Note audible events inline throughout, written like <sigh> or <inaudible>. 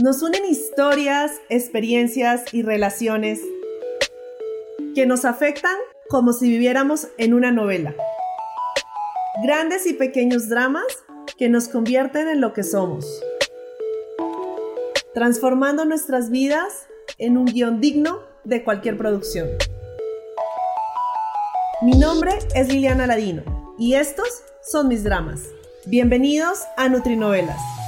Nos unen historias, experiencias y relaciones que nos afectan como si viviéramos en una novela. Grandes y pequeños dramas que nos convierten en lo que somos, transformando nuestras vidas en un guion digno de cualquier producción. Mi nombre es Liliana Ladino y estos son mis dramas. Bienvenidos a Nutrinovelas.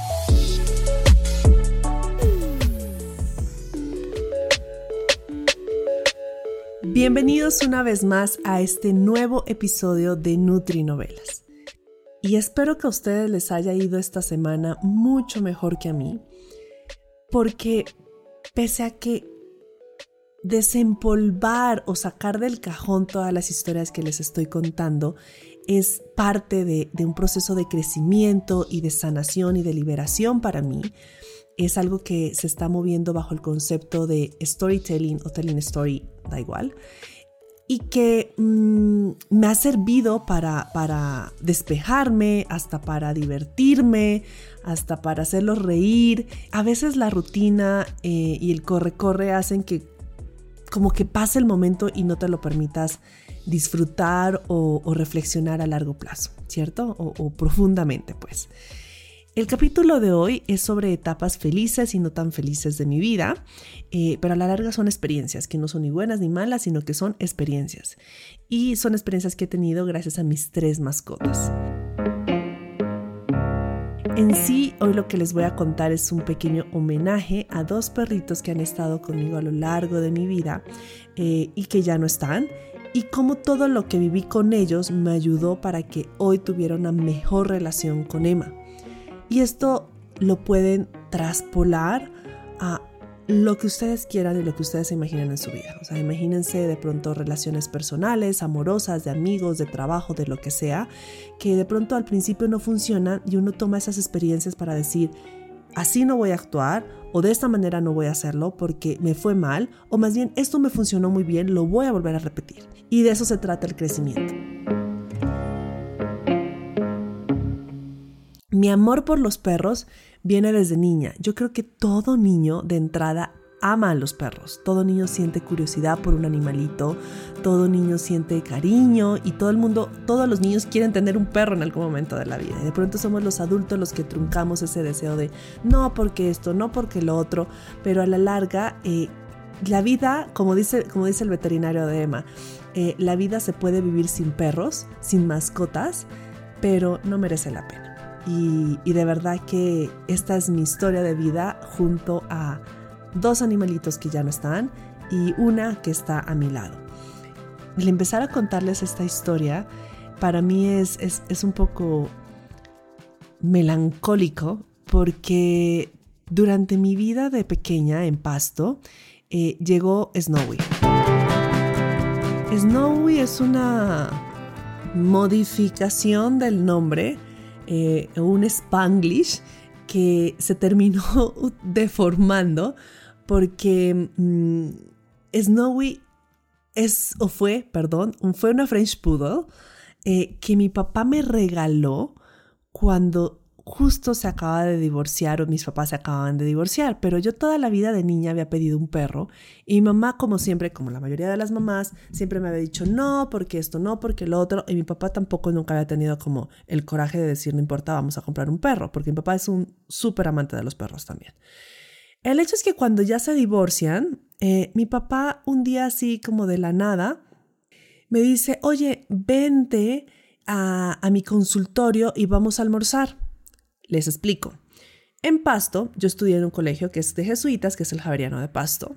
Bienvenidos una vez más a este nuevo episodio de Nutrinovelas. Y espero que a ustedes les haya ido esta semana mucho mejor que a mí, porque pese a que desempolvar o sacar del cajón todas las historias que les estoy contando es parte de, de un proceso de crecimiento y de sanación y de liberación para mí, es algo que se está moviendo bajo el concepto de storytelling o telling story, da igual, y que mm, me ha servido para, para despejarme, hasta para divertirme, hasta para hacerlos reír. A veces la rutina eh, y el corre-corre hacen que como que pase el momento y no te lo permitas disfrutar o, reflexionar a largo plazo, ¿cierto? O, o profundamente, pues. El capítulo de hoy es sobre etapas felices y no tan felices de mi vida, eh, pero a la larga son experiencias que no son ni buenas ni malas, sino que son experiencias. Y son experiencias que he tenido gracias a mis tres mascotas. En sí, hoy lo que les voy a contar es un pequeño homenaje a dos perritos que han estado conmigo a lo largo de mi vida eh, y que ya no están y cómo todo lo que viví con ellos me ayudó para que hoy tuviera una mejor relación con Emma. Y esto lo pueden traspolar a lo que ustedes quieran y lo que ustedes se imaginen en su vida. O sea, imagínense de pronto relaciones personales, amorosas, de amigos, de trabajo, de lo que sea, que de pronto al principio no funcionan y uno toma esas experiencias para decir, así no voy a actuar o de esta manera no voy a hacerlo porque me fue mal o más bien esto me funcionó muy bien, lo voy a volver a repetir. Y de eso se trata el crecimiento. Mi amor por los perros viene desde niña. Yo creo que todo niño de entrada ama a los perros. Todo niño siente curiosidad por un animalito, todo niño siente cariño y todo el mundo, todos los niños quieren tener un perro en algún momento de la vida. Y de pronto somos los adultos los que truncamos ese deseo de no porque esto, no porque lo otro, pero a la larga eh, la vida, como dice, como dice el veterinario de Emma, eh, la vida se puede vivir sin perros, sin mascotas, pero no merece la pena. Y, de verdad que esta es mi historia de vida junto a dos animalitos que ya no están y una que está a mi lado. El empezar a contarles esta historia para mí es, es, un poco melancólico porque durante mi vida de pequeña en Pasto eh, llegó Snowy. Snowy es una modificación del nombre eh, un spanglish que se terminó <laughs> deformando porque mm, Snowy es o fue, perdón, fue una French Poodle eh, que mi papá me regaló cuando justo se acaba de divorciar o mis papás se acababan de divorciar, pero yo toda la vida de niña había pedido un perro y mi mamá, como siempre, como la mayoría de las mamás, siempre me había dicho no, porque esto no, porque lo otro, y mi papá tampoco nunca había tenido como el coraje de decir no importa, vamos a comprar un perro, porque mi papá es un súper amante de los perros también. El hecho es que cuando ya se divorcian, eh, mi papá un día así como de la nada me dice, oye, vente a mi consultorio y vamos a almorzar. Les explico. En Pasto, yo estudié en un colegio que es de jesuitas, que es el Javeriano de Pasto.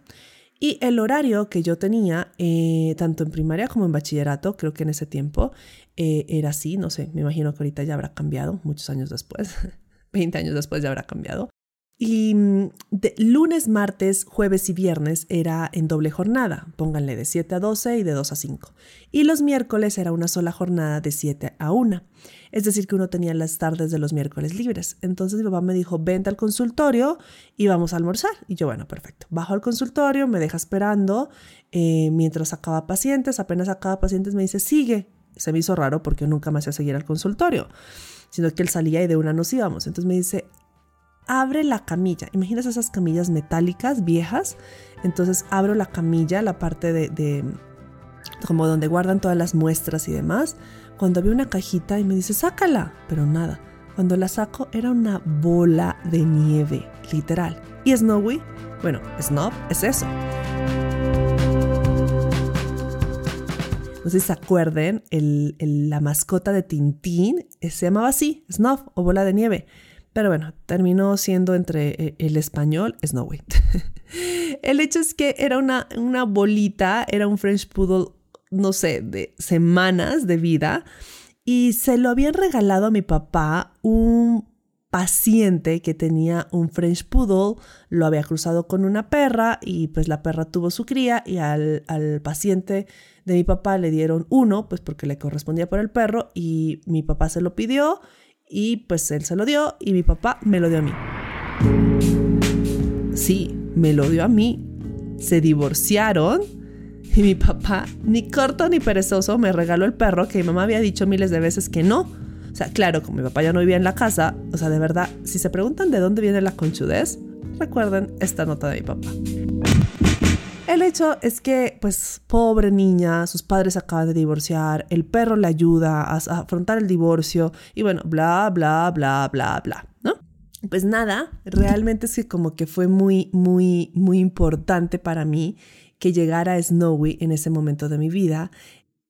Y el horario que yo tenía, eh, tanto en primaria como en bachillerato, creo que en ese tiempo eh, era así, no sé, me imagino que ahorita ya habrá cambiado, muchos años después, <laughs> 20 años después ya habrá cambiado. Y mm, de lunes, martes, jueves y viernes era en doble jornada, pónganle de 7 a 12 y de 2 a 5. Y los miércoles era una sola jornada de 7 a 1. Es decir, que uno tenía las tardes de los miércoles libres. Entonces mi papá me dijo, vente al consultorio y vamos a almorzar. Y yo, bueno, perfecto. Bajo al consultorio, me deja esperando eh, mientras acaba pacientes. Apenas acaba pacientes me dice, sigue. Se me hizo raro porque nunca me hacía seguir al consultorio, sino que él salía y de una nos íbamos. Entonces me dice, abre la camilla. Imaginas esas camillas metálicas viejas. Entonces abro la camilla, la parte de, como donde guardan todas las muestras y demás. Cuando había una cajita y me dice, sácala, pero nada. Cuando la saco era una bola de nieve, literal. ¿Y Snowy? Bueno, Snob es eso. No sé si se acuerden, la mascota de Tintín se llamaba así, Snob o bola de nieve. Pero bueno, terminó siendo entre eh, el español Snowy. <laughs> el hecho es que era una, una bolita, era un French Poodle, no sé, de semanas de vida. Y se lo habían regalado a mi papá un paciente que tenía un French Poodle, lo había cruzado con una perra y pues la perra tuvo su cría y al, al, paciente de mi papá le dieron uno, pues porque le correspondía por el perro y mi papá se lo pidió y pues él se lo dio y mi papá me lo dio a mí. Sí, me lo dio a mí. Se divorciaron y mi papá, ni corto ni perezoso, me regaló el perro que mi mamá había dicho miles de veces que no. O sea, claro, como mi papá ya no vivía en la casa, o sea, de verdad, si se preguntan de dónde viene la conchudez, recuerden esta nota de mi papá. El hecho es que, pues, pobre niña, sus padres acaban de divorciar, el perro le ayuda a, afrontar el divorcio y bueno, bla, bla, bla, bla, bla, ¿no? Pues nada, realmente es como que fue muy, muy, muy importante para mí que llegara Snowy en ese momento de mi vida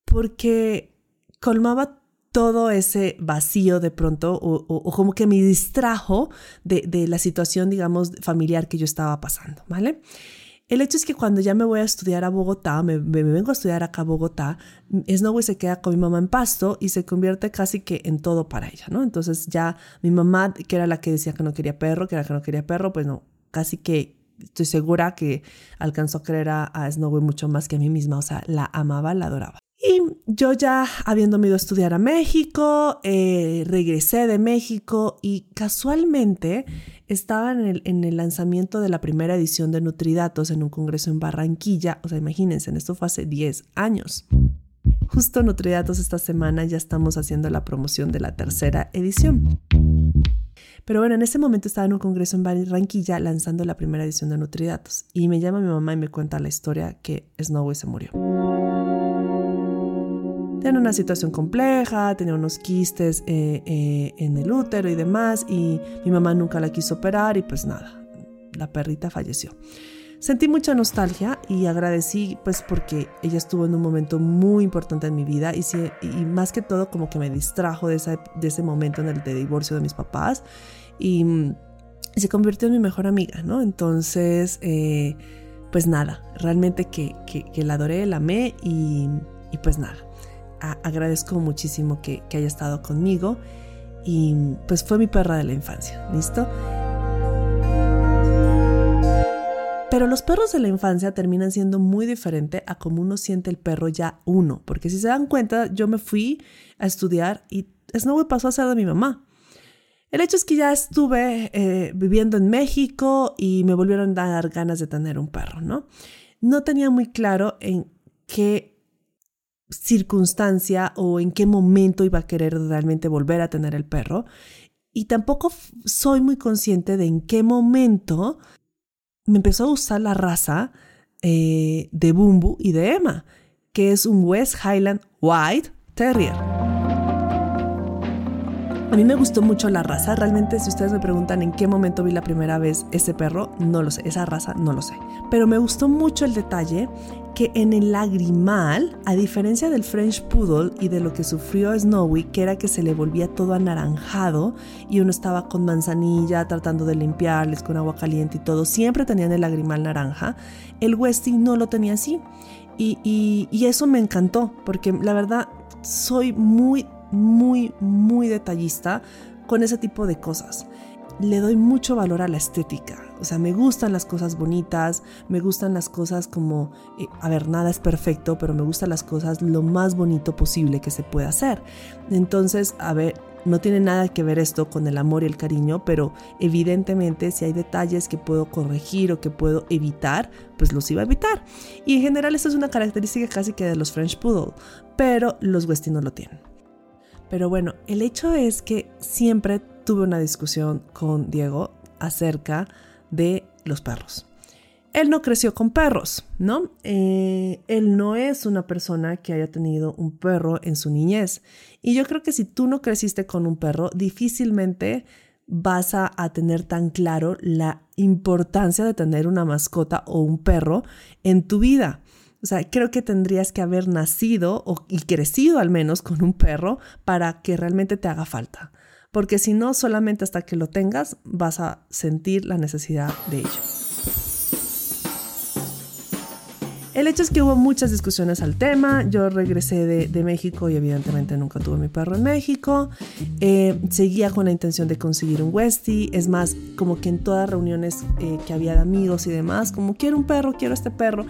porque colmaba todo ese vacío de pronto o, como que me distrajo de, de, la situación, digamos, familiar que yo estaba pasando, ¿vale? El hecho es que cuando ya me voy a estudiar a Bogotá, me, vengo a estudiar acá a Bogotá, Snowy se queda con mi mamá en pasto y se convierte casi que en todo para ella, ¿no? Entonces ya mi mamá, que era la que decía que no quería perro, que era que no quería perro, pues no, casi que estoy segura que alcanzó a creer a, a Snowy mucho más que a mí misma, o sea, la amaba, la adoraba. Yo ya habiendo ido a estudiar a México, eh, regresé de México y casualmente estaba en el, en el, lanzamiento de la primera edición de Nutridatos en un congreso en Barranquilla. O sea, imagínense, esto fue hace 10 años. Justo Nutridatos esta semana ya estamos haciendo la promoción de la tercera edición. Pero bueno, en ese momento estaba en un congreso en Barranquilla lanzando la primera edición de Nutridatos y me llama mi mamá y me cuenta la historia que Snowy se murió. Tenía una situación compleja, tenía unos quistes eh, eh, en el útero y demás, y mi mamá nunca la quiso operar y pues nada, la perrita falleció. Sentí mucha nostalgia y agradecí pues porque ella estuvo en un momento muy importante en mi vida y, y más que todo como que me distrajo de, de ese momento en el de divorcio de mis papás y, se convirtió en mi mejor amiga, ¿no? Entonces, eh, pues nada, realmente que, que, la adoré, la amé y, y pues nada agradezco muchísimo que, haya estado conmigo y pues fue mi perra de la infancia, ¿listo? Pero los perros de la infancia terminan siendo muy diferente a como uno siente el perro ya uno, porque si se dan cuenta, yo me fui a estudiar y Snowy pasó a ser de mi mamá. El hecho es que ya estuve eh, viviendo en México y me volvieron a dar ganas de tener un perro, ¿no? No tenía muy claro en qué circunstancia o en qué momento iba a querer realmente volver a tener el perro. Y tampoco soy muy consciente de en qué momento me empezó a gustar la raza eh, de Bumbu y de Emma, que es un West Highland White Terrier. A mí me gustó mucho la raza. Realmente, si ustedes me preguntan en qué momento vi la primera vez ese perro, no lo sé. Esa raza, no lo sé. Pero me gustó mucho el detalle que en el lagrimal, a diferencia del French Poodle y de lo que sufrió Snowy, que era que se le volvía todo anaranjado y uno estaba con manzanilla tratando de limpiarles con agua caliente y todo, siempre tenían el lagrimal naranja, el Westing no lo tenía así. Y, y eso me encantó, porque la verdad soy muy, muy, muy detallista con ese tipo de cosas le doy mucho valor a la estética. O sea, me gustan las cosas bonitas, me gustan las cosas como, eh, a ver, nada es perfecto, pero me gustan las cosas lo más bonito posible que se pueda hacer. Entonces, a ver, no tiene nada que ver esto con el amor y el cariño, pero evidentemente si hay detalles que puedo corregir o que puedo evitar, pues los iba a evitar. Y en general esto es una característica casi que de los French Poodle, pero los Westie no lo tienen. Pero bueno, el hecho es que siempre tuve una discusión con Diego acerca de los perros. Él no creció con perros, ¿no? Eh, él no es una persona que haya tenido un perro en su niñez. Y yo creo que si tú no creciste con un perro, difícilmente vas a, tener tan claro la importancia de tener una mascota o un perro en tu vida. O sea, creo que tendrías que haber nacido y crecido al menos con un perro para que realmente te haga falta. Porque si no, solamente hasta que lo tengas vas a sentir la necesidad de ello. El hecho es que hubo muchas discusiones al tema. Yo regresé de, México y evidentemente nunca tuve mi perro en México. Eh, seguía con la intención de conseguir un Westie. Es más, como que en todas reuniones eh, que había de amigos y demás, como quiero un perro, quiero este perro.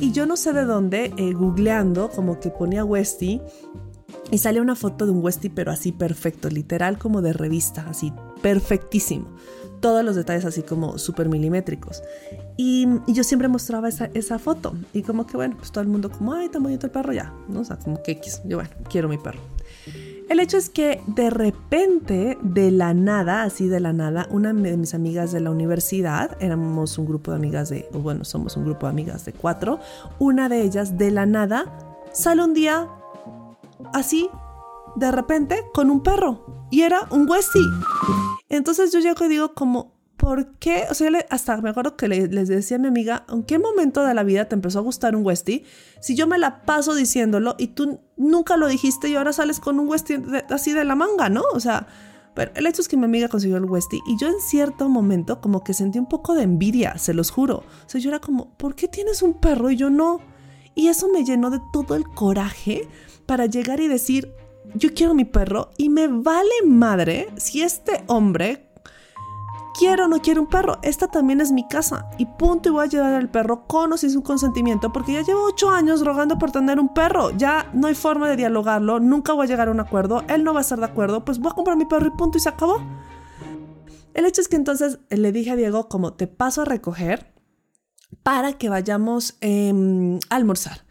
Y yo no sé de dónde, eh, googleando, como que ponía Westie y sale una foto de un Westie, pero así perfecto, literal como de revista, así perfectísimo todos los detalles así como súper milimétricos. Y, yo siempre mostraba esa, esa, foto. Y como que, bueno, pues todo el mundo como, ay, tan bonito el perro ya. ¿no? O sea, como que X. Yo, bueno, quiero mi perro. El hecho es que de repente, de la nada, así de la nada, una de mis amigas de la universidad, éramos un grupo de amigas de, bueno, somos un grupo de amigas de cuatro, una de ellas de la nada sale un día así, de repente, con un perro. Y era un Westie. Entonces yo llego y digo como, ¿por qué? O sea, hasta me acuerdo que les decía a mi amiga, ¿en qué momento de la vida te empezó a gustar un Westie? Si yo me la paso diciéndolo y tú nunca lo dijiste y ahora sales con un Westie así de la manga, ¿no? O sea, pero el hecho es que mi amiga consiguió el Westie y yo en cierto momento como que sentí un poco de envidia, se los juro. O sea, yo era como, ¿por qué tienes un perro y yo no? Y eso me llenó de todo el coraje para llegar y decir, yo quiero mi perro y me vale madre si este hombre quiere o no quiere un perro. Esta también es mi casa y punto y voy a llevar al perro con o sin su consentimiento porque ya llevo ocho años rogando por tener un perro. Ya no hay forma de dialogarlo, nunca voy a llegar a un acuerdo, él no va a estar de acuerdo, pues voy a comprar mi perro y punto y se acabó. El hecho es que entonces le dije a Diego como te paso a recoger para que vayamos em, a almorzar.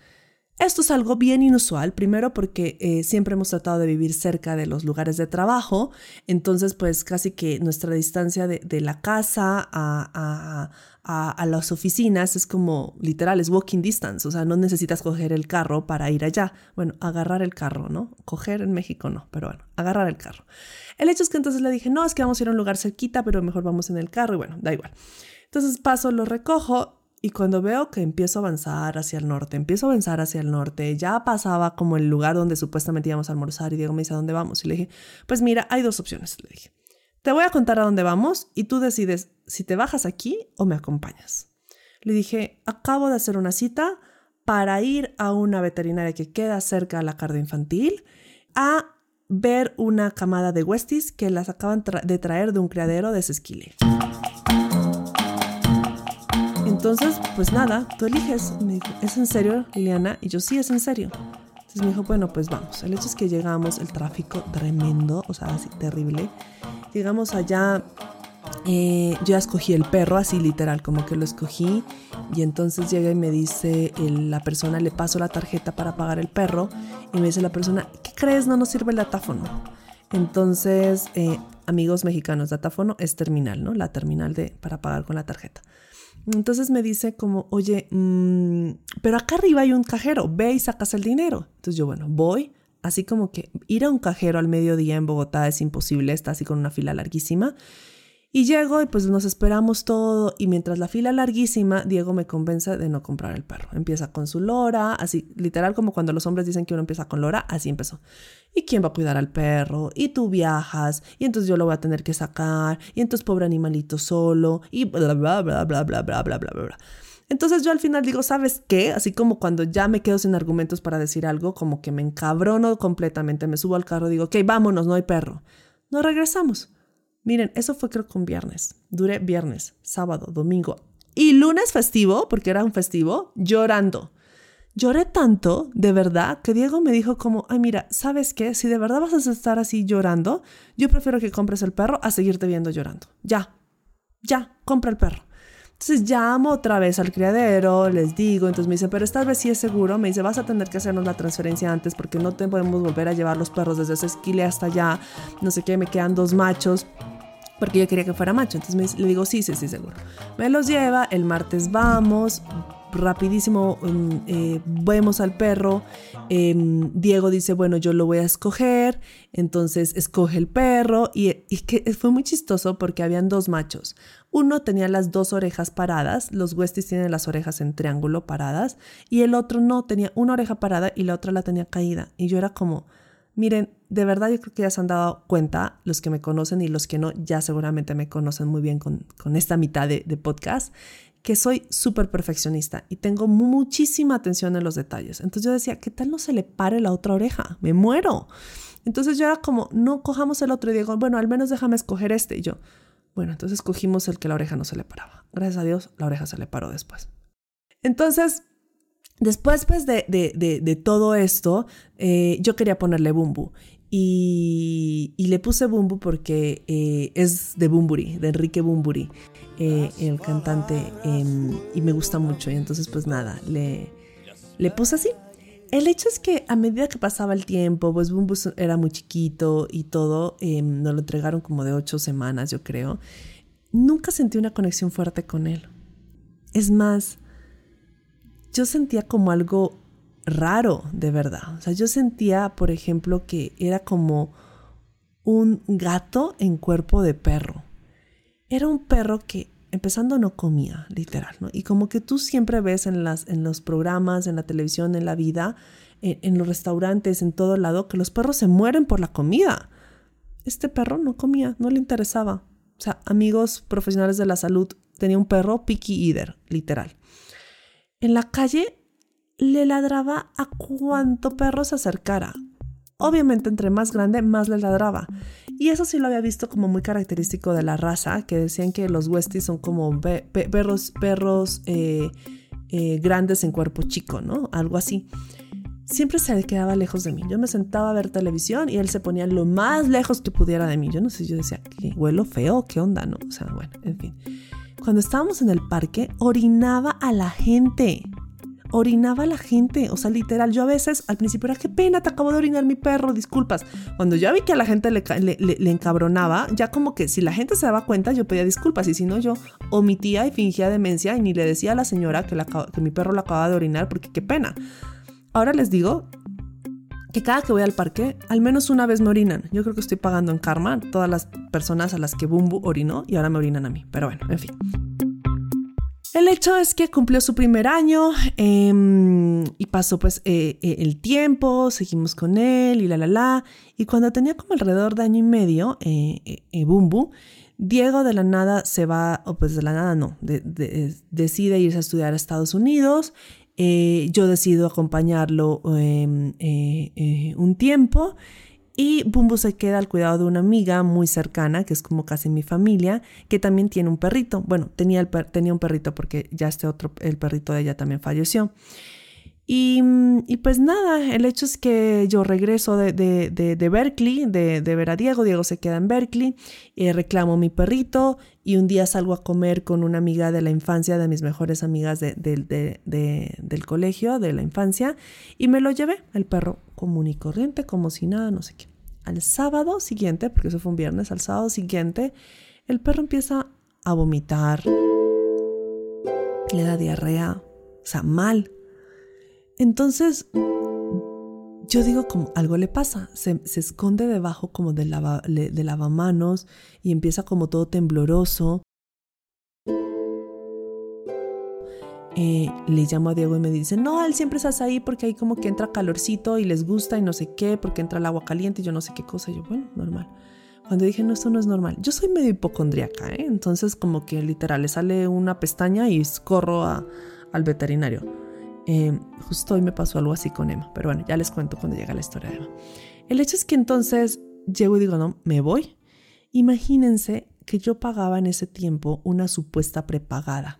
Esto es algo bien inusual, primero porque eh, siempre hemos tratado de vivir cerca de los lugares de trabajo, entonces pues casi que nuestra distancia de, la casa a, a, las oficinas es como literal, es walking distance, o sea, no necesitas coger el carro para ir allá, bueno, agarrar el carro, ¿no? Coger en México no, pero bueno, agarrar el carro. El hecho es que entonces le dije, no, es que vamos a ir a un lugar cerquita, pero mejor vamos en el carro y bueno, da igual. Entonces paso, lo recojo y cuando veo que empiezo a avanzar hacia el norte, empiezo a avanzar hacia el norte, ya pasaba como el lugar donde supuestamente íbamos a almorzar y Diego me dice, ¿a dónde vamos? Y le dije, pues mira, hay dos opciones, le dije. Te voy a contar a dónde vamos y tú decides si te bajas aquí o me acompañas. Le dije, acabo de hacer una cita para ir a una veterinaria que queda cerca a la carga infantil a ver una camada de Westies que las acaban de traer de un criadero de Sesquile. Entonces, pues nada, tú eliges. Me dijo, ¿es en serio, Liliana? Y yo, sí, es en serio. Entonces me dijo, bueno, pues vamos. El hecho es que llegamos, el tráfico tremendo, o sea, así terrible. Llegamos allá, eh, yo ya escogí el perro, así literal, como que lo escogí. Y entonces llega y me dice la persona, le paso la tarjeta para pagar el perro. Y me dice la persona, ¿qué crees? No nos sirve el datáfono. Entonces, eh, amigos mexicanos, datáfono es terminal, ¿no? La terminal de, para pagar con la tarjeta. Entonces me dice como, oye, mm, pero acá arriba hay un cajero, ve y sacas el dinero. Entonces yo, bueno, voy, así como que ir a un cajero al mediodía en Bogotá es imposible, está así con una fila larguísima. Y llego y pues nos esperamos todo y mientras la fila larguísima, Diego me convence de no comprar el perro. Empieza con su lora, así literal como cuando los hombres dicen que uno empieza con lora, así empezó. ¿Y quién va a cuidar al perro? Y tú viajas, y entonces yo lo voy a tener que sacar, y entonces pobre animalito solo, y bla, bla, bla, bla, bla, bla, bla, bla, bla. Entonces yo al final digo, ¿sabes qué? Así como cuando ya me quedo sin argumentos para decir algo, como que me encabrono completamente, me subo al carro, digo, ok, vámonos, no hay perro. No regresamos. Miren, eso fue creo que un viernes. Duré viernes, sábado, domingo y lunes festivo, porque era un festivo, llorando. Lloré tanto, de verdad, que Diego me dijo como, ay mira, ¿sabes qué? Si de verdad vas a estar así llorando, yo prefiero que compres el perro a seguirte viendo llorando. Ya, ya, compra el perro. Entonces llamo otra vez al criadero, les digo, entonces me dice, pero esta vez sí es seguro, me dice, vas a tener que hacernos la transferencia antes porque no te podemos volver a llevar los perros desde ese esquile hasta allá, no sé qué, me quedan dos machos. Porque yo quería que fuera macho. Entonces le digo, sí, sí, sí, seguro. Me los lleva, el martes vamos, rapidísimo mm, eh, vemos al perro. Em, Diego dice, bueno, yo lo voy a escoger. Entonces escoge el perro. Y, y que fue muy chistoso porque habían dos machos. Uno tenía las dos orejas paradas, los Westies tienen las orejas en triángulo paradas, y el otro no, tenía una oreja parada y la otra la tenía caída. Y yo era como, miren, de verdad yo creo que ya se han dado cuenta, los que me conocen y los que no, ya seguramente me conocen muy bien con, esta mitad de, de podcast, que soy súper perfeccionista y tengo muchísima atención en los detalles. Entonces yo decía, ¿qué tal no se le pare la otra oreja? Me muero. Entonces yo era como, no cojamos el otro y digo, bueno, al menos déjame escoger este. Y yo, bueno, entonces cogimos el que la oreja no se le paraba. Gracias a Dios, la oreja se le paró después. Entonces, después pues, de, de, todo esto, eh, yo quería ponerle Bumbu. Y, le puse Bumbu porque eh, es de Bumburi, de Enrique Bumburi, eh, el cantante, em, y me gusta mucho. Y entonces, pues nada, le, le puse así. El hecho es que a medida que pasaba el tiempo, pues Bumbu era muy chiquito y todo, em, nos lo entregaron como de ocho semanas, yo creo. Nunca sentí una conexión fuerte con él. Es más, yo sentía como algo raro, de verdad. O sea, yo sentía, por ejemplo, que era como un gato en cuerpo de perro. Era un perro que empezando no comía, literal, ¿no? Y como que tú siempre ves en, las, en los programas, en la televisión, en la vida, en, los restaurantes, en todo lado, que los perros se mueren por la comida. Este perro no comía, no le interesaba. O sea, amigos profesionales de la salud, tenía un perro picky eater, literal. En la calle le ladraba a cuanto perro se acercara. Obviamente, entre más grande, más le ladraba. Y eso sí lo había visto como muy característico de la raza, que decían que los Westies son como perros, perros eh, eh, grandes en cuerpo chico, ¿no? Algo así. Siempre se quedaba lejos de mí. Yo me sentaba a ver televisión y él se ponía lo más lejos que pudiera de mí. Yo no sé, yo decía, ¿qué huelo feo? ¿Qué onda? No, o sea, bueno, en fin. Cuando estábamos en el parque, orinaba a la gente orinaba la gente, o sea, literal, yo a veces al principio era, qué pena, te acabo de orinar mi perro, disculpas. Cuando ya vi que a la gente le, encabronaba, ya como que si la gente se daba cuenta, yo pedía disculpas y si no, yo omitía y fingía demencia y ni le decía a la señora que, que mi perro lo acababa de orinar porque qué pena. Ahora les digo que cada que voy al parque, al menos una vez me orinan. Yo creo que estoy pagando en karma todas las personas a las que Bumbu orinó y ahora me orinan a mí. Pero bueno, en fin. El hecho es que cumplió su primer año em, y pasó pues eh, eh, el tiempo, seguimos con él y la la la. Y cuando tenía como alrededor de año y medio, eh, Bumbu, Diego de la nada se va, o pues de la nada no, decide irse a estudiar a Estados Unidos. Yo decido acompañarlo em, un tiempo y Bumbu se queda al cuidado de una amiga muy cercana, que es como casi mi familia, que también tiene un perrito. Bueno, tenía, el tenía un perrito porque ya este otro, el perrito de ella también falleció. Y, pues nada, el hecho es que yo regreso de, de, Berkeley, de, ver a Diego, Diego se queda en Berkeley, y reclamo mi perrito y un día salgo a comer con una amiga de la infancia, de mis mejores amigas del colegio, de la infancia, y me lo llevé, el perro común y corriente, como si nada, no sé qué. Al sábado siguiente, porque eso fue un viernes, al sábado siguiente, el perro empieza a vomitar, le da diarrea, o sea, mal. Entonces, yo digo como algo le pasa, se, esconde debajo como de, lava, de lavamanos y empieza como todo tembloroso. Eh, le llamo a Diego y me dice, no, él siempre estás ahí porque ahí como que entra calorcito y les gusta y no sé qué, porque entra el agua caliente y yo no sé qué cosa. Y yo, bueno, normal. Cuando dije, no, esto no es normal. Yo soy medio hipocondriaca, ¿eh? Entonces como que literal le sale una pestaña y corro al veterinario. Eh, justo hoy me pasó algo así con Emma, pero bueno, ya les cuento cuando llega la historia de Emma. El hecho es que entonces llego y digo, no, me voy. Imagínense que yo pagaba en ese tiempo una supuesta prepagada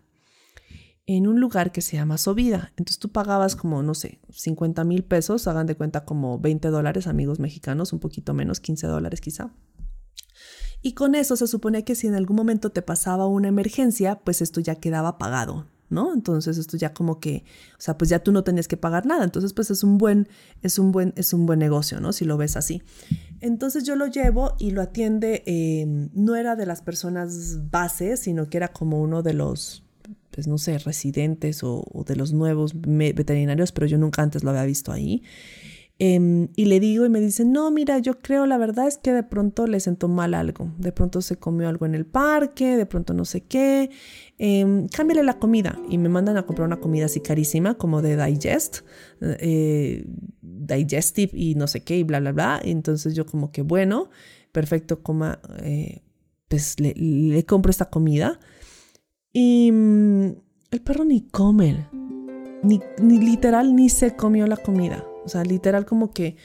en un lugar que se llama Sovida. Entonces tú pagabas como, no sé, 50 mil pesos, hagan de cuenta como 20 dólares, amigos mexicanos, un poquito menos, 15 dólares quizá. Y con eso se supone que si en algún momento te pasaba una emergencia, pues esto ya quedaba pagado. ¿No? Entonces esto ya como que, o sea, pues ya tú no tenías que pagar nada. Entonces, pues es un buen, es un buen, es un buen negocio, ¿no? Si lo ves así. Entonces yo lo llevo y lo atiende, em, no era de las personas bases, sino que era como uno de los, pues no sé, residentes o, o de los nuevos veterinarios, pero yo nunca antes lo había visto ahí. Em, y le digo y me dice, no, mira, yo creo, la verdad es que de pronto le sentó mal algo, de pronto se comió algo en el parque, de pronto no sé qué, eh, cámbiale la comida. Y me mandan a comprar una comida así carísima, como de Digest, eh, Digestive y no sé qué, y bla, bla, bla. Entonces yo como que, bueno, perfecto, coma, eh, pues le, le, compro esta comida. Y mm, el perro ni come, ni, ni literal ni se comió la comida. O sea, literal como que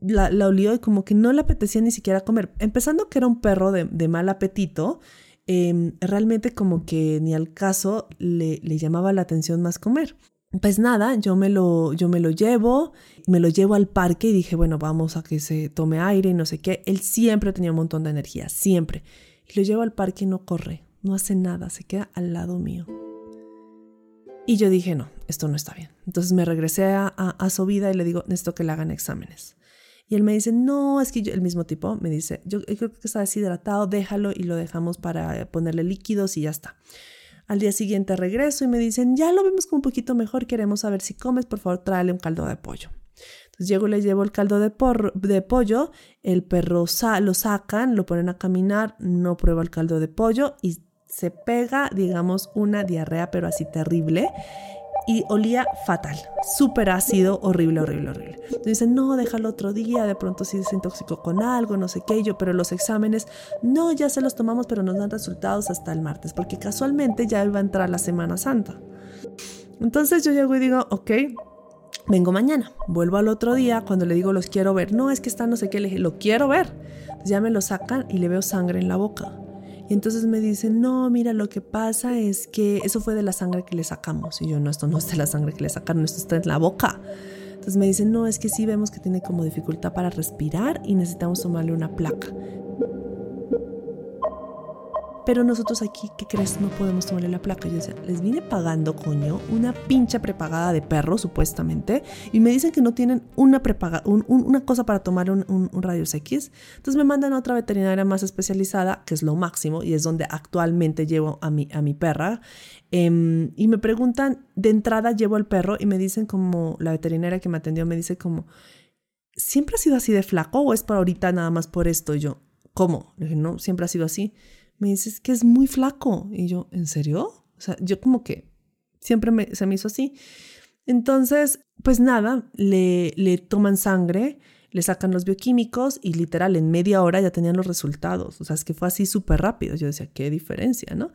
la, la, olió y como que no le apetecía ni siquiera comer. Empezando que era un perro de, mal apetito, em, realmente como que ni al caso le, le, llamaba la atención más comer. Pues nada, yo me, lo, yo me lo llevo, me lo llevo al parque y dije, bueno, vamos a que se tome aire y no sé qué. Él siempre tenía un montón de energía, siempre. Y lo llevo al parque y no corre, no hace nada, se queda al lado mío. Y yo dije, no, esto no está bien. Entonces me regresé a, su vida y le digo, necesito que le hagan exámenes. Y él me dice, no, es que yo, el mismo tipo me dice, yo creo que está deshidratado, déjalo y lo dejamos para ponerle líquidos y ya está. Al día siguiente regreso y me dicen, ya lo vemos como un poquito mejor, queremos saber si comes, por favor, tráele un caldo de pollo. Entonces llego, le llevo el caldo de pollo, el perro lo sacan, lo ponen a caminar, no prueba el caldo de pollo y se pega, digamos, una diarrea, pero así terrible. Y olía fatal, súper ácido, horrible, horrible, horrible. Dicen, no, déjalo otro día, de pronto sí se intoxicó con algo, no sé qué, yo, pero los exámenes, no, ya se los tomamos, pero nos dan resultados hasta el martes, porque casualmente ya iba a entrar la Semana Santa. Entonces yo llego y digo, ok, vengo mañana, vuelvo al otro día, cuando le digo los quiero ver, no, es que está no sé qué, le dije, lo quiero ver. ya me lo sacan y le veo sangre en la boca. Y entonces me dicen, no, mira, lo que pasa es que eso fue de la sangre que le sacamos. Y yo, no, esto no es de la sangre que le sacaron, esto está en la boca. Entonces me dicen, no, es que sí vemos que tiene como dificultad para respirar y necesitamos tomarle una placa. Pero nosotros aquí, ¿qué crees? No podemos tomarle la placa. Yo decía, les vine pagando, coño, una pincha prepagada de perro, supuestamente, y me dicen que no tienen una prepaga, una cosa para tomar un, un, X. Entonces me mandan a otra veterinaria más especializada, que es lo máximo, y es donde actualmente llevo a mi, a mi perra. Em, y me preguntan, de entrada llevo al perro y me dicen como, la veterinaria que me atendió me dice como, ¿siempre ha sido así de flaco o es para ahorita nada más por esto? Y yo, ¿cómo? Le dije, no, siempre ha sido así me dices que es muy flaco. Y yo, ¿en serio? O sea, yo como que siempre me, se me hizo así. Entonces, pues nada, le, le toman sangre, le sacan los bioquímicos y literal en media hora ya tenían los resultados. O sea, es que fue así súper rápido. Yo decía, qué diferencia, ¿no?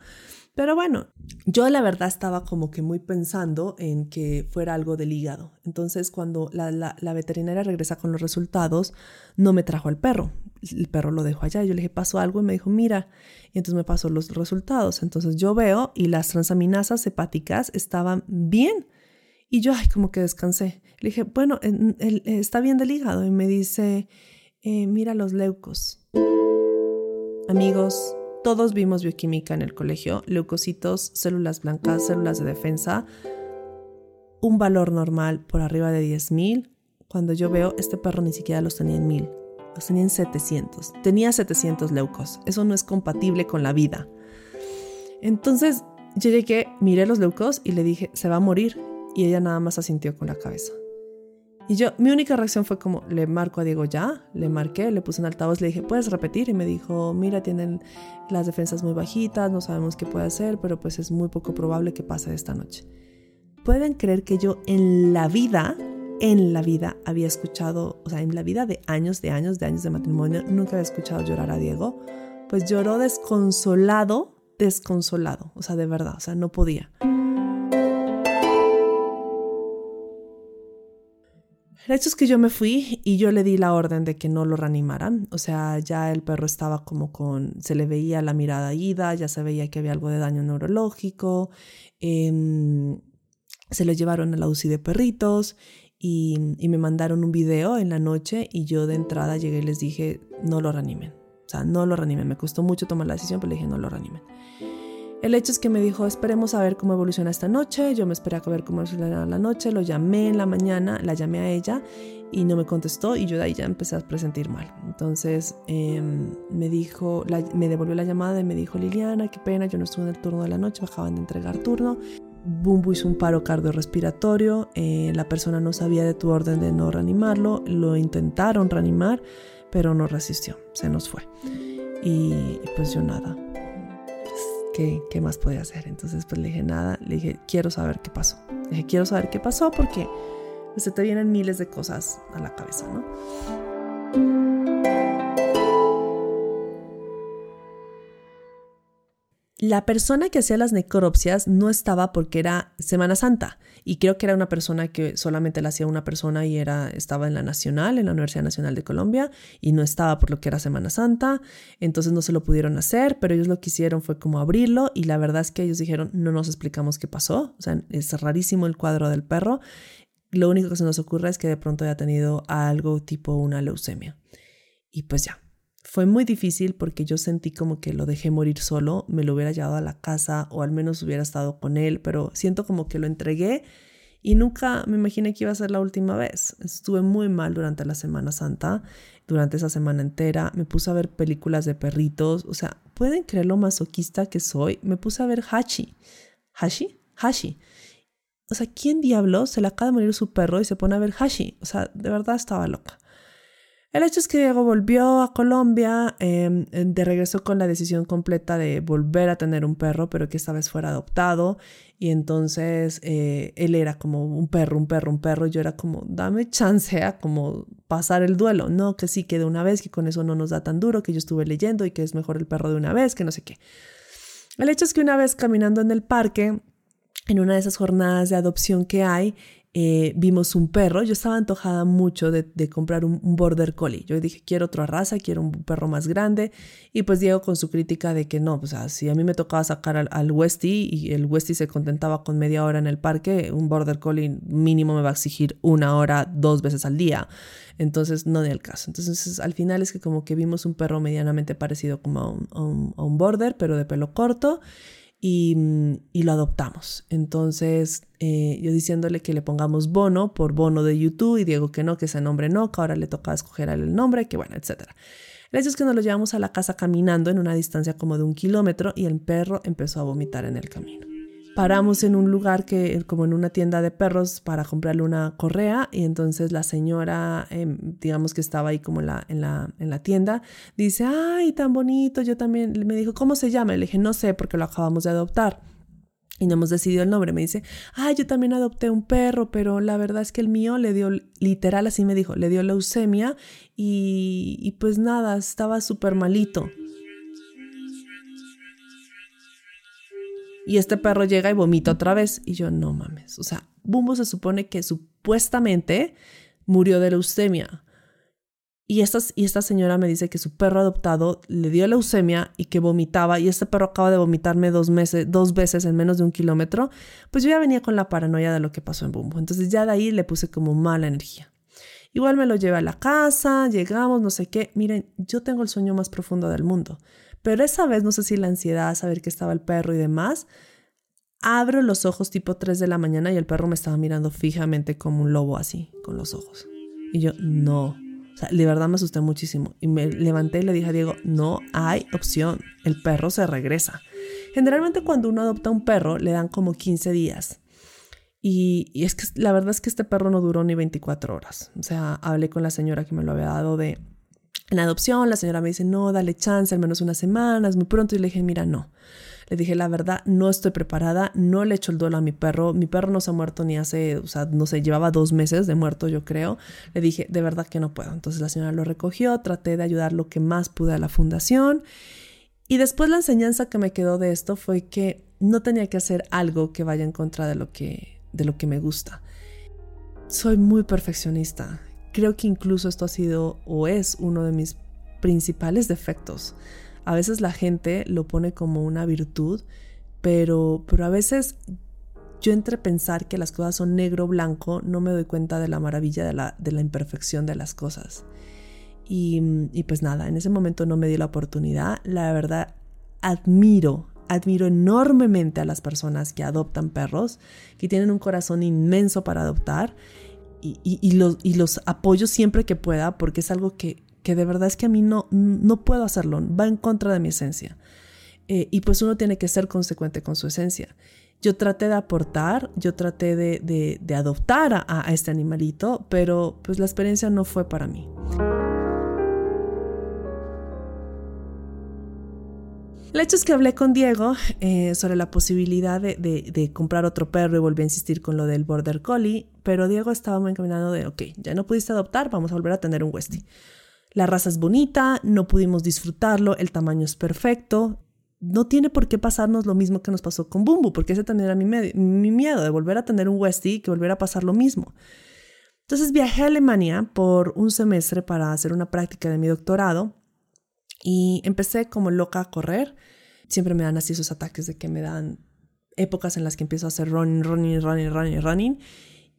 Pero bueno, yo la verdad estaba como que muy pensando en que fuera algo del hígado. Entonces, cuando la, la, veterinaria regresa con los resultados, no me trajo al perro. El perro lo dejó allá. Yo le dije, pasó algo y me dijo, mira, y entonces me pasó los resultados. Entonces yo veo y las transaminasas hepáticas estaban bien. Y yo, ay, como que descansé. Le dije, bueno, está bien del hígado. Y me dice, eh, mira los leucos. Amigos, todos vimos bioquímica en el colegio. Leucocitos, células blancas, células de defensa. Un valor normal por arriba de 10.000. Cuando yo veo, este perro ni siquiera los tenía en 1.000 los tenía en 700. Tenía 700 leucos. Eso no es compatible con la vida. Entonces yo llegué, miré los leucos y le dije, se va a morir. Y ella nada más asintió con la cabeza. Y yo, mi única reacción fue como, le marco a Diego ya, le marqué, le puse en altavoz, le dije, ¿puedes repetir? Y me dijo, mira, tienen las defensas muy bajitas, no sabemos qué puede hacer, pero pues es muy poco probable que pase esta noche. ¿Pueden creer que yo en la vida en la vida había escuchado, o sea, en la vida de años, de años, de años de matrimonio, nunca había escuchado llorar a Diego, pues lloró desconsolado, desconsolado, o sea, de verdad, o sea, no podía. El hecho es que yo me fui y yo le di la orden de que no lo reanimaran. O sea, ya el perro estaba como con, se le veía la mirada ida, ya se veía que había algo de daño neurológico. Em, se lo llevaron a la UCI de perritos y, me mandaron un video en la noche y yo de entrada llegué y les dije, no lo reanimen. O sea, no lo reanimen. Me costó mucho tomar la decisión, pero le dije, no lo reanimen. El hecho es que me dijo, esperemos a ver cómo evoluciona esta noche. Yo me esperé a ver cómo evoluciona la noche. Lo llamé en la mañana, la llamé a ella y no me contestó y yo de ahí ya empecé a presentir mal. Entonces em, me dijo, me devolvió la llamada y me dijo, Liliana, qué pena, yo no estuve en el turno de la noche, acaban de entregar turno. Bumbo hizo un paro cardiorrespiratorio, eh, la persona no sabía de tu orden de no reanimarlo, lo intentaron reanimar, pero no resistió, se nos fue. Y, pues yo nada, ¿Qué, ¿qué, más podía hacer? Entonces pues le dije nada, le dije, quiero saber qué pasó. Le dije, quiero saber qué pasó porque se te vienen miles de cosas a la cabeza, ¿no? La persona que hacía las necropsias no estaba porque era Semana Santa y creo que era una persona que solamente la hacía una persona y era estaba en la Nacional, en la Universidad Nacional de Colombia y no estaba por lo que era Semana Santa, entonces no se lo pudieron hacer, pero ellos lo que hicieron fue como abrirlo y la verdad es que ellos dijeron, "No nos explicamos qué pasó", o sea, es rarísimo el cuadro del perro. Lo único que se nos ocurre es que de pronto haya tenido algo tipo una leucemia. Y pues ya, fue muy difícil porque yo sentí como que lo dejé morir solo, me lo hubiera llevado a la casa o al menos hubiera estado con él, pero siento como que lo entregué y nunca me imaginé que iba a ser la última vez. Estuve muy mal durante la Semana Santa, durante esa semana entera, me puse a ver películas de perritos, o sea, ¿pueden creer lo masoquista que soy? Me puse a ver Hachi. ¿Hashi? Hashi. O sea, ¿quién diablo se le acaba de morir su perro y se pone a ver Hashi? O sea, de verdad estaba loca. El hecho es que Diego volvió a Colombia em, de regreso con la decisión completa de volver a tener un perro, pero que esta vez fuera adoptado. Y entonces eh, él era como un perro, un perro, un perro. Yo era como, dame chance a como pasar el duelo. No, que sí, que de una vez, que con eso no nos da tan duro, que yo estuve leyendo y que es mejor el perro de una vez, que no sé qué. El hecho es que una vez caminando en el parque, en una de esas jornadas de adopción que hay, eh, vimos un perro. Yo estaba antojada mucho de, comprar un, border collie. Yo dije, quiero otra raza, quiero un perro más grande. Y pues Diego con su crítica de que no, o sea, si a mí me tocaba sacar al, al Westie y el Westie se contentaba con media hora en el parque, un border collie mínimo me va a exigir una hora dos veces al día. Entonces, no de el caso. Entonces, al final es que como que vimos un perro medianamente parecido como a un border, pero de pelo corto. Mm, y, lo adoptamos. Entonces, eh, yo diciéndole que le pongamos Bono por Bono de YouTube y Diego que no, que ese nombre no, que ahora le toca escoger el nombre, que bueno, etc. El hecho es que nos lo llevamos a la casa caminando en una distancia como de un kilómetro y el perro empezó a vomitar en el camino paramos en un lugar que, como en una tienda de perros, para comprarle una correa y entonces la señora, em, digamos que estaba ahí como en la, en, la, en la tienda, dice, ay, tan bonito, yo también, me dijo, ¿cómo se llama? Le dije, no sé, porque lo acabamos de adoptar. Y no hemos decidido el nombre. Me dice, ay, yo también adopté un perro, pero la verdad es que el mío le dio, literal así me dijo, le dio leucemia y, y pues nada, estaba súper malito. Y este perro llega y vomita otra vez. Y yo, no mames. O sea, Bumbo se supone que supuestamente murió de leucemia. Y esta, y esta señora me dice que su perro adoptado le dio leucemia y que vomitaba. Y este perro acaba de vomitarme dos, meses, dos veces en menos de un kilómetro. Pues yo ya venía con la paranoia de lo que pasó en Bumbo. Entonces ya de ahí le puse como mala energía. Igual me lo llevé a la casa, llegamos, no sé qué. Miren, yo tengo el sueño más profundo del mundo. Pero esa vez, no sé si la ansiedad, saber que estaba el perro y demás, abro los ojos tipo 3 de la mañana y el perro me estaba mirando fijamente como un lobo así, con los ojos. Y yo, no. O sea, de verdad me asusté muchísimo. Y me levanté y le dije a Diego, no hay opción. El perro se regresa. Generalmente cuando uno adopta un perro, le dan como 15 días. Y, y, es que la verdad es que este perro no duró ni 24 horas. O sea, hablé con la señora que me lo había dado de en adopción, la señora me dice, no, dale chance, al menos unas semanas, muy pronto. Y le dije, mira, no. Le dije, la verdad, no estoy preparada, no le echo el duelo a mi perro. Mi perro no se ha muerto ni hace, o sea, no sé, llevaba dos meses de muerto, yo creo. Le dije, de verdad que no puedo. Entonces la señora lo recogió, traté de ayudar lo que más pude a la fundación. Y después la enseñanza que me quedó de esto fue que no tenía que hacer algo que vaya en contra de lo que, de lo que me gusta. Soy muy perfeccionista Creo que incluso esto ha sido o es uno de mis principales defectos. A veces la gente lo pone como una virtud, pero, pero a veces yo entre pensar que las cosas son negro blanco no me doy cuenta de la maravilla de la, de la imperfección de las cosas. Y, y, pues nada, en ese momento no me di la oportunidad. La verdad, admiro, admiro enormemente a las personas que adoptan perros, que tienen un corazón inmenso para adoptar y, los, y apoyo siempre que pueda porque es algo que, que, de verdad es que a mí no, no puedo hacerlo, va en contra de mi esencia. Eh, y pues uno tiene que ser consecuente con su esencia. Yo traté de aportar, yo traté de, de, adoptar a, a, este animalito, pero pues la experiencia no fue para mí. El hecho es que hablé con Diego eh, sobre la posibilidad de, comprar otro perro y volví a insistir con lo del Border Collie, pero Diego estaba muy encaminado de, ok, ya no pudiste adoptar, vamos a volver a tener un Westie. La raza es bonita, no pudimos disfrutarlo, el tamaño es perfecto. No tiene por qué pasarnos lo mismo que nos pasó con Bumbu, porque ese también era mi, mi miedo de volver a tener un Westie que volver a pasar lo mismo. Entonces viajé a Alemania por un semestre para hacer una práctica de mi doctorado y empecé como loca a correr. Siempre me dan así esos ataques de que me dan épocas en las que empiezo a hacer running, running, running, running, running.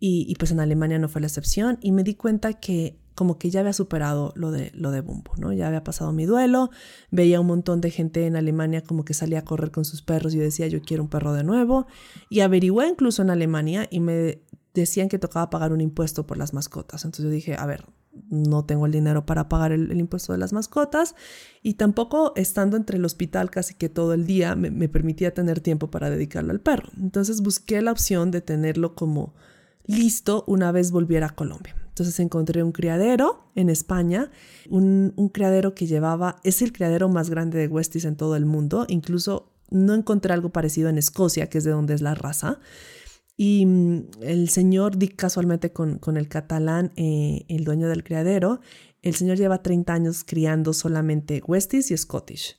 Y, pues en Alemania no fue la excepción. Y me di cuenta que como que ya había superado lo de, lo de Bumbo, ¿no? Ya había pasado mi duelo. Veía un montón de gente en Alemania como que salía a correr con sus perros. Y yo decía, yo quiero un perro de nuevo. Y averigüé incluso en Alemania y me decían que tocaba pagar un impuesto por las mascotas. Entonces yo dije, a ver, no tengo el dinero para pagar el, impuesto de las mascotas y tampoco estando entre el hospital casi que todo el día me, permitía tener tiempo para dedicarlo al perro. Entonces busqué la opción de tenerlo como listo una vez volviera a Colombia. Entonces encontré un criadero en España, un, un criadero que llevaba, es el criadero más grande de Westies en todo el mundo, incluso no encontré algo parecido en Escocia, que es de donde es la raza. Y mm, el señor, di casualmente con, con el catalán, eh, el dueño del criadero, el señor lleva 30 años criando solamente Westies y Scottish.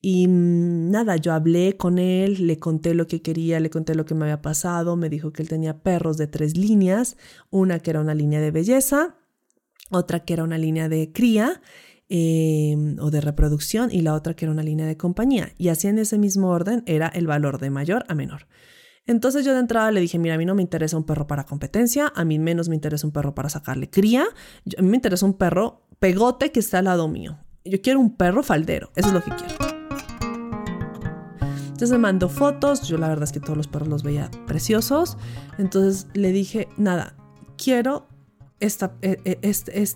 Y mm, nada, yo hablé con él, le conté lo que quería, le conté lo que me había pasado, me dijo que él tenía perros de tres líneas, una que era una línea de belleza, otra que era una línea de cría em, o de reproducción y la otra que era una línea de compañía. Y así en ese mismo orden era el valor de mayor a menor. Entonces yo de entrada le dije, mira, a mí no me interesa un perro para competencia, a mí menos me interesa un perro para sacarle cría, a mí me interesa un perro pegote que está al lado mío. Yo quiero un perro faldero, eso es lo que quiero. Entonces me mandó fotos, yo la verdad es que todos los perros los veía preciosos, entonces le dije, nada, quiero esta, e, e,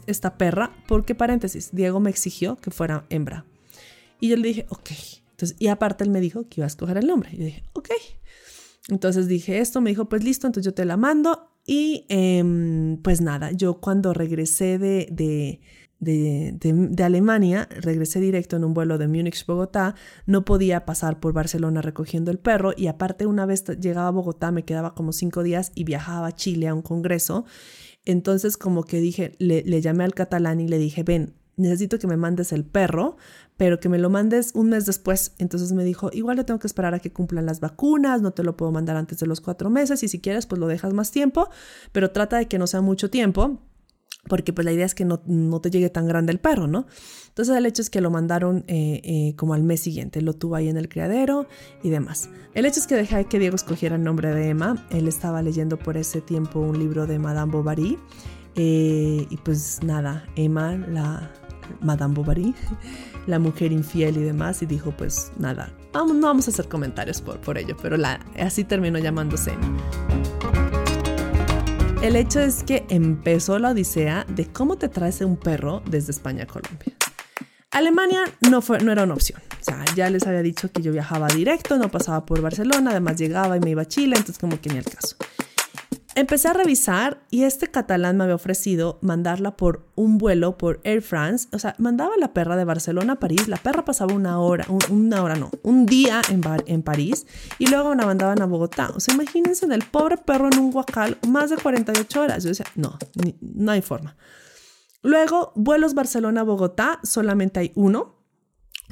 esta perra, porque paréntesis, Diego me exigió que fuera hembra. Y yo le dije, ok. Entonces, y aparte él me dijo que iba a escoger el nombre. Yo dije, ok. Entonces dije esto, me dijo, pues listo, entonces yo te la mando. Y em, pues nada, yo cuando regresé de, de, de, Alemania, regresé directo en un vuelo de Múnich-Bogotá, no podía pasar por Barcelona recogiendo el perro y aparte una vez llegaba a Bogotá me quedaba como cinco días y viajaba a Chile a un congreso. Entonces como que dije, le, le llamé al catalán y le dije, ven, necesito que me mandes el perro, pero que me lo mandes un mes después. Entonces me dijo, igual yo tengo que esperar a que cumplan las vacunas, no te lo puedo mandar antes de los cuatro meses y si quieres pues lo dejas más tiempo, pero trata de que no sea mucho tiempo. Porque pues la idea es que no, te llegue tan grande el perro, ¿no? Entonces el hecho es que lo mandaron eh, eh, como al mes siguiente, lo tuvo ahí en el criadero y demás. El hecho es que dejé que Diego escogiera el nombre de Emma. Él estaba leyendo por ese tiempo un libro de Madame Bovary. Eh, y pues nada, Emma, la, Madame Bovary, <laughs> la mujer infiel y demás, y dijo, pues nada, vamos, no vamos a hacer comentarios por, por ello, pero la, así terminó llamándose. El hecho es que empezó la odisea de cómo te traes un perro desde España a Colombia. Alemania no, fue, no era una opción. O sea, ya les había dicho que yo viajaba directo, no pasaba por Barcelona, además llegaba y me iba a Chile, entonces como que ni el caso. Empecé a revisar y este catalán me había ofrecido mandarla por un vuelo por Air France. O sea, mandaba la perra de Barcelona a París. La perra pasaba una hora, una hora no, un día en, París y luego la mandaban a Bogotá. O sea, imagínense en el pobre perro en un guacal más de 48 horas. Yo decía, no, no hay forma. Luego, vuelos Barcelona-Bogotá, solamente hay uno.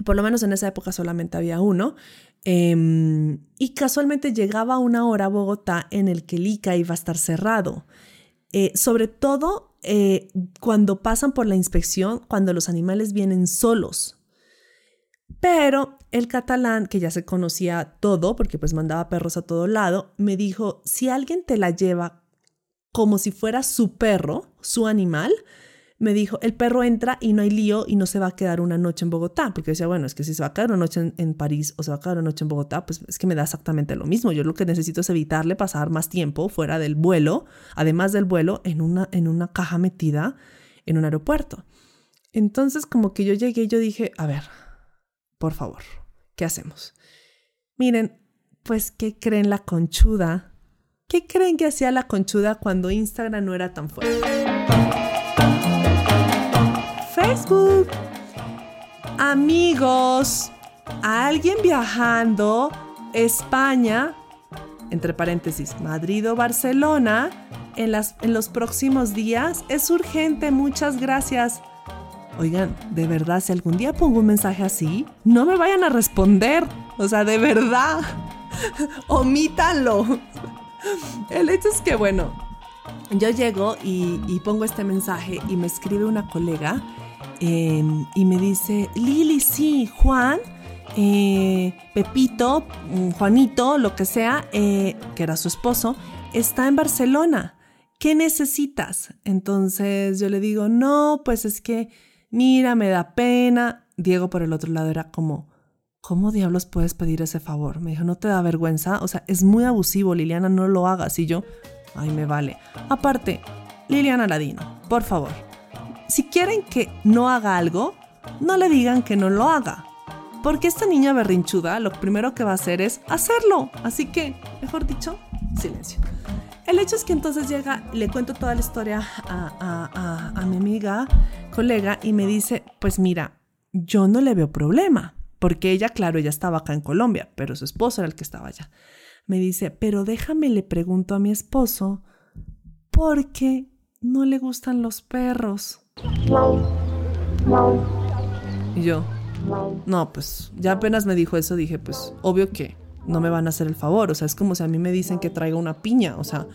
Por lo menos en esa época solamente había uno. Em, y casualmente llegaba una hora a Bogotá en el que el ICA iba a estar cerrado. Eh, sobre todo eh, cuando pasan por la inspección, cuando los animales vienen solos. Pero el catalán, que ya se conocía todo, porque pues mandaba perros a todo lado, me dijo, si alguien te la lleva como si fuera su perro, su animal, me dijo, el perro entra y no hay lío y no se va a quedar una noche en Bogotá, porque decía, bueno, es que si se va a quedar una noche en, París o se va a quedar una noche en Bogotá, pues es que me da exactamente lo mismo. Yo lo que necesito es evitarle pasar más tiempo fuera del vuelo, además del vuelo, en una, en una caja metida en un aeropuerto. Entonces como que yo llegué y yo dije, a ver, por favor, ¿qué hacemos? Miren, pues, ¿qué creen la conchuda? ¿Qué creen que hacía la conchuda cuando Instagram no era tan fuerte? Amigos, alguien viajando España, entre paréntesis, Madrid o Barcelona, en los próximos días. Es urgente, muchas gracias. Oigan, de verdad, si algún día pongo un mensaje así, no me vayan a responder. O sea, de verdad, <laughs> omítanlo. El hecho es que, bueno, yo llego y, pongo este mensaje y me escribe una colega em, y me dice, Lili, sí, Juan, eh, Pepito, mm, Juanito, lo que sea, eh, que era su esposo, está en Barcelona. ¿Qué necesitas? Entonces yo le digo, no, pues es que, mira, me da pena. Diego por el otro lado era como, ¿cómo diablos puedes pedir ese favor? Me dijo, ¿no te da vergüenza? O sea, es muy abusivo, Liliana, no lo hagas. Y yo, ay, me vale. Aparte, Liliana Ladino, por favor, si quieren que no haga algo, no le digan que no lo haga. Porque esta niña berrinchuda lo primero que va a hacer es hacerlo. Así que, mejor dicho, silencio. El hecho es que entonces llega, le cuento toda la historia a, mi amiga, colega, y me dice, pues mira, yo no le veo problema porque ella, claro, ella estaba acá en Colombia, pero su esposo era el que estaba allá. Me dice, pero déjame le pregunto a mi esposo, ¿por qué no le gustan los perros? Y yo, no, pues ya apenas me dijo eso, dije, pues obvio que no me van a hacer el favor, o sea, es como si a mí me dicen que traiga una piña, o sea,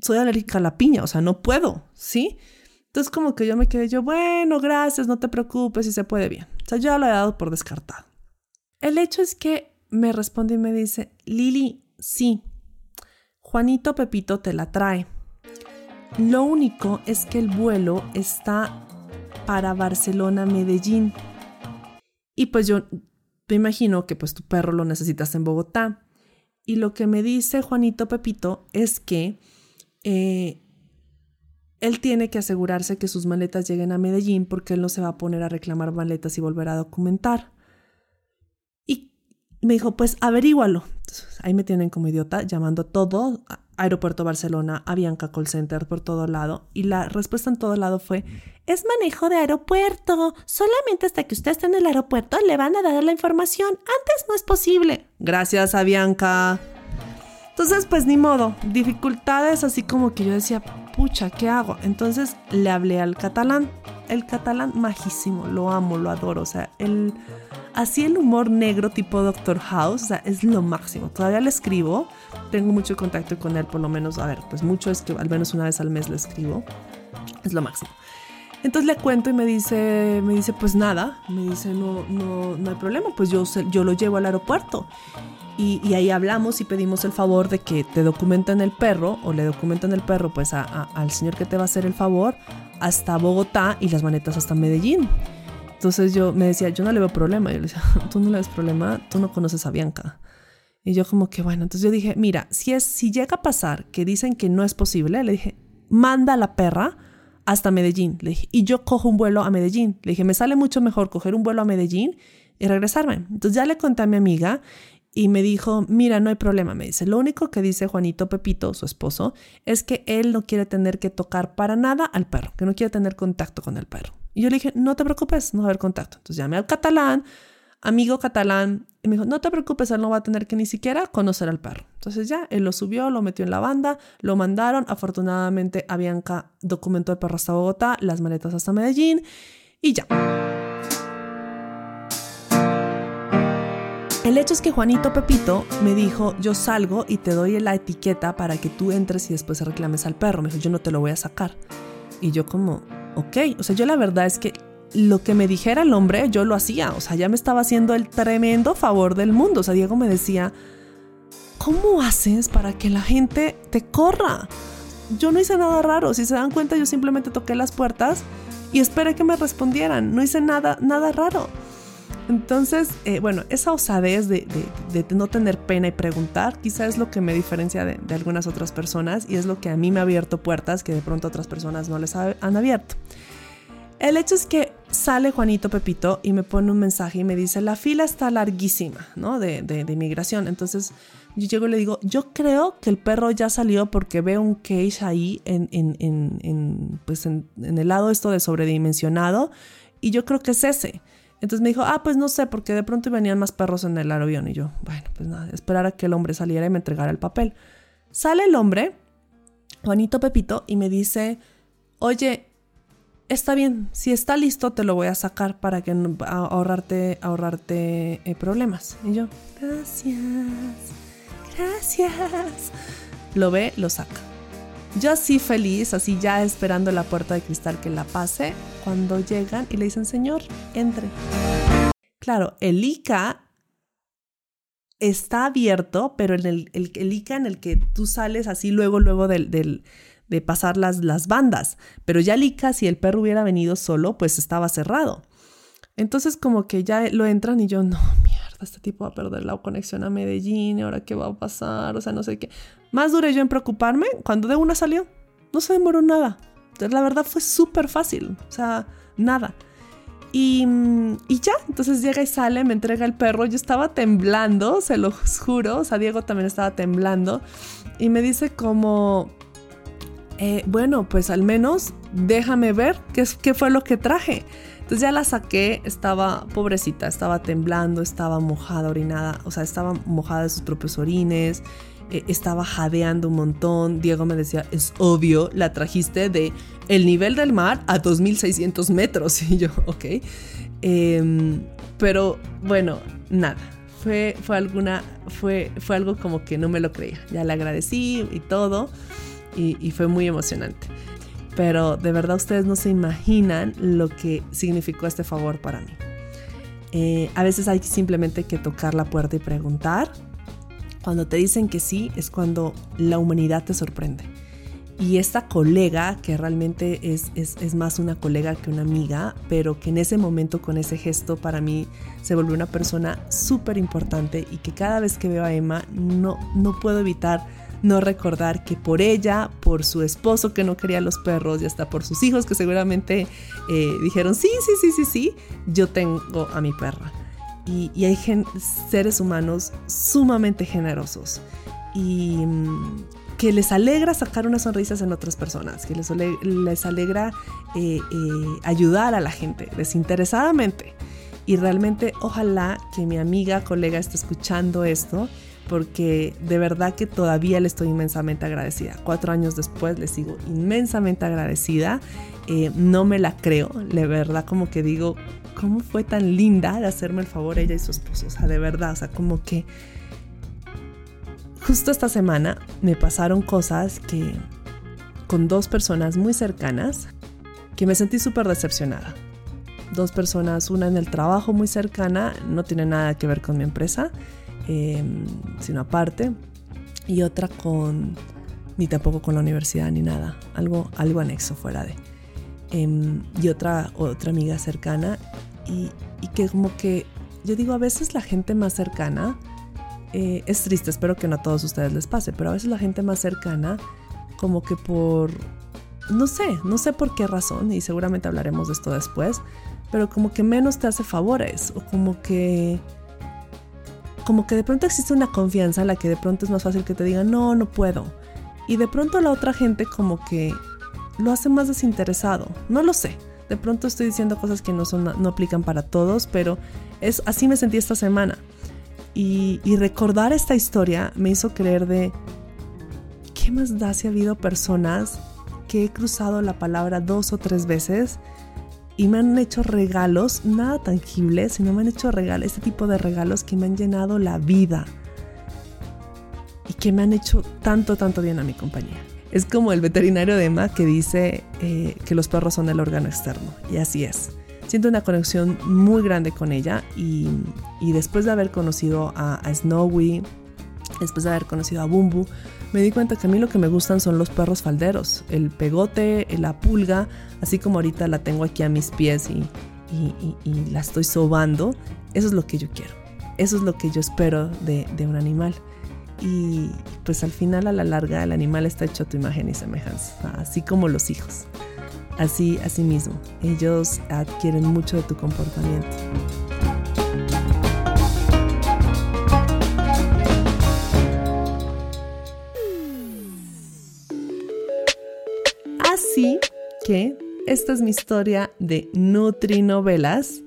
soy alérgica a la piña, o sea, no puedo, ¿sí? Entonces como que yo me quedé yo, bueno, gracias, no te preocupes, si se puede bien. O sea, yo lo he dado por descartado. El hecho es que me responde y me dice, Lili, sí, Juanito Pepito te la trae. Lo único es que el vuelo está para Barcelona-Medellín. Y pues yo me imagino que pues tu perro lo necesitas en Bogotá. Y lo que me dice Juanito Pepito es que eh, él tiene que asegurarse que sus maletas lleguen a Medellín porque él no se va a poner a reclamar maletas y volver a documentar. Y me dijo, pues averígualo. ahí me tienen como idiota llamando todo, aeropuerto Barcelona, Avianca Call Center, por todo lado. Y la respuesta en todo lado fue, es manejo de aeropuerto. Solamente hasta que usted esté en el aeropuerto le van a dar la información. Antes no es posible. Gracias, Avianca. Entonces, pues ni modo. Dificultades así como que yo decía, pucha, ¿qué hago? Entonces le hablé al catalán. El catalán majísimo, lo amo, lo adoro. O sea, el, así el humor negro tipo Doctor House, o sea, es lo máximo. Todavía le escribo, tengo mucho contacto con él, por lo menos, a ver, pues mucho es que al menos una vez al mes le escribo. Es lo máximo. Entonces le cuento y me dice, me dice, pues nada, me dice, no, no, no hay problema, pues yo, yo lo llevo al aeropuerto. Y, ahí hablamos y pedimos el favor de que te documenten el perro o le documenten el perro pues al señor que te va a hacer el favor hasta Bogotá y las manetas hasta Medellín. Entonces yo me decía, yo no le veo problema. Yo le decía, <laughs> tú no le ves problema, tú no conoces a Bianca. Y yo como que bueno, entonces yo dije, mira, si es si llega a pasar que dicen que no es posible, le dije, manda a la perra hasta Medellín. Le dije, y yo cojo un vuelo a Medellín. Le dije, me sale mucho mejor coger un vuelo a Medellín y regresarme. Entonces ya le conté a mi amiga y me dijo, mira, no hay problema, me dice, lo único que dice Juanito Pepito, su esposo, es que él no quiere tener que tocar para nada al perro, que no quiere tener contacto con el perro. Y yo le dije, no te preocupes, no va a haber contacto. Entonces llamé al catalán, amigo catalán, y me dijo, no te preocupes, él no va a tener que ni siquiera conocer al perro. Entonces ya, él lo subió, lo metió en la banda, lo mandaron, afortunadamente a Bianca documentó el perro hasta Bogotá, las maletas hasta Medellín, y ya. El hecho es que Juanito Pepito me dijo, yo salgo y te doy la etiqueta para que tú entres y después reclames al perro. Me dijo, yo no te lo voy a sacar. Y yo como, ok, o sea, yo la verdad es que lo que me dijera el hombre, yo lo hacía. O sea, ya me estaba haciendo el tremendo favor del mundo. O sea, Diego me decía, ¿cómo haces para que la gente te corra? yo no hice nada raro. Si se dan cuenta, yo simplemente toqué las puertas y esperé que me respondieran. No hice nada, nada raro. Entonces, eh, bueno, esa osadez de, no tener pena y preguntar, quizá es lo que me diferencia de, algunas otras personas y es lo que a mí me ha abierto puertas que de pronto otras personas no les han abierto. El hecho es que sale Juanito Pepito y me pone un mensaje y me dice, la fila está larguísima, ¿no? De, de, de inmigración. Entonces yo llego y le digo, yo creo que el perro ya salió porque veo un cage ahí en, en, en, pues en, el lado esto de sobredimensionado y yo creo que es ese. Entonces me dijo, ah, pues no sé, porque de pronto venían más perros en el avión. Y yo, bueno, pues nada, esperar a que el hombre saliera y me entregara el papel. Sale el hombre, Juanito Pepito, y me dice, oye, está bien, si está listo te lo voy a sacar para que ahorrarte, ahorrarte eh, problemas. Y yo, gracias, gracias. Lo ve, lo saca. Yo así feliz, así ya esperando la puerta de cristal que la pase, cuando llegan y le dicen, señor, entre. Claro, el ICA está abierto, pero en el, el, ICA en el que tú sales así luego, luego del, de pasar las, las bandas. Pero ya ICA, si el perro hubiera venido solo, pues estaba cerrado. Entonces como que ya lo entran y yo, no, mierda, este tipo va a perder la conexión a Medellín, ahora qué va a pasar, o sea, no sé qué. Más duré yo en preocuparme cuando de una salió. No se demoró nada. La verdad fue súper fácil. O sea, nada. Y, y, ya, entonces llega y sale, me entrega el perro. Yo estaba temblando, se lo juro. O sea, Diego también estaba temblando. Y me dice como, eh, bueno, pues al menos déjame ver qué, qué fue lo que traje. Entonces ya la saqué, estaba pobrecita, estaba temblando, estaba mojada, orinada, o sea, estaba mojada de sus propios orines. Eh, estaba jadeando un montón. Diego me decía, es obvio, la trajiste de el nivel del mar a 2600 metros. <laughs> Y yo, ok. Em, pero bueno, nada. Fue, fue, alguna, fue, fue algo como que no me lo creía. Ya le agradecí y todo. Y, fue muy emocionante. Pero de verdad ustedes no se imaginan lo que significó este favor para mí. Eh, a veces hay simplemente que tocar la puerta y preguntar cuando te dicen que sí es cuando la humanidad te sorprende. Y esta colega, que realmente es, es, más una colega que una amiga, pero que en ese momento con ese gesto para mí se volvió una persona súper importante y que cada vez que veo a Emma no, no puedo evitar no recordar que por ella, por su esposo que no quería los perros y hasta por sus hijos que seguramente eh, dijeron, sí, sí, sí, sí, sí, yo tengo a mi perra y, hay seres humanos sumamente generosos y mm, que les alegra sacar unas sonrisas en otras personas, que les, les alegra eh, eh, ayudar a la gente desinteresadamente. Y realmente ojalá que mi amiga, colega esté escuchando esto, porque de verdad que todavía le estoy inmensamente agradecida. Cuatro años después le sigo inmensamente agradecida. Eh, no me la creo, de verdad como que digo, cómo fue tan linda de hacerme el favor ella y su esposo. O sea, de verdad, o sea, como que justo esta semana me pasaron cosas que con dos personas muy cercanas que me sentí súper decepcionada. Dos personas, una en el trabajo muy cercana, no tiene nada que ver con mi empresa, em, sino aparte, y otra con, ni tampoco con la universidad ni nada, algo, algo anexo fuera de. Em, y otra, otra amiga cercana y, que como que yo digo, a veces la gente más cercana, eh, es triste, espero que no a todos ustedes les pase, pero a veces la gente más cercana, como que por, no sé, no sé por qué razón, y seguramente hablaremos de esto después, pero como que menos te hace favores, o como que, como que de pronto existe una confianza en la que de pronto es más fácil que te digan, no, no puedo. Y de pronto la otra gente como que lo hace más desinteresado. No lo sé. De pronto estoy diciendo cosas que no, son, no aplican para todos, pero es, así me sentí esta semana. Y, recordar esta historia me hizo creer de, ¿qué más da si ha habido personas que he cruzado la palabra dos o tres veces y me han hecho regalos, nada tangibles, sino me han hecho regalos, este tipo de regalos que me han llenado la vida y que me han hecho tanto, tanto bien a mi compañía. Es como el veterinario de Emma que dice eh, que los perros son el órgano externo. Y así es. Siento una conexión muy grande con ella y, después de haber conocido a, Snowy después de haber conocido a Bumbu, me di cuenta que a mí lo que me gustan son los perros falderos, el pegote, la pulga, así como ahorita la tengo aquí a mis pies y, y, la estoy sobando, eso es lo que yo quiero, eso es lo que yo espero de, de, un animal. Y pues al final, a la larga, el animal está hecho a tu imagen y semejanza, así como los hijos. Así, así mismo, ellos adquieren mucho de tu comportamiento. Así que esta es mi historia de Nutrinovelas,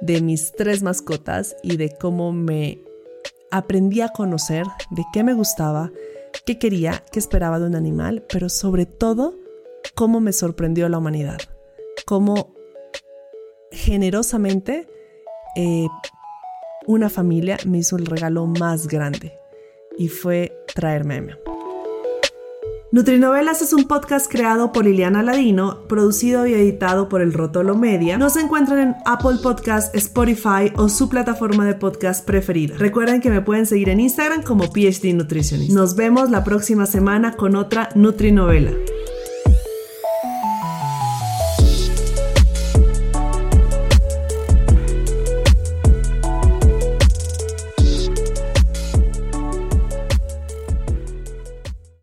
de mis tres mascotas y de cómo me aprendí a conocer, de qué me gustaba, qué quería, qué esperaba de un animal, pero sobre todo cómo me sorprendió la humanidad, cómo generosamente eh, una familia me hizo el regalo más grande y fue traerme a mí. Nutrinovelas es un podcast creado por Liliana Ladino, producido y editado por El Rotolo Media. Nos encuentran en Apple Podcast, Spotify o su plataforma de podcast preferida. Recuerden que me pueden seguir en Instagram como PhD Nutritionist. Nos vemos la próxima semana con otra Nutrinovela.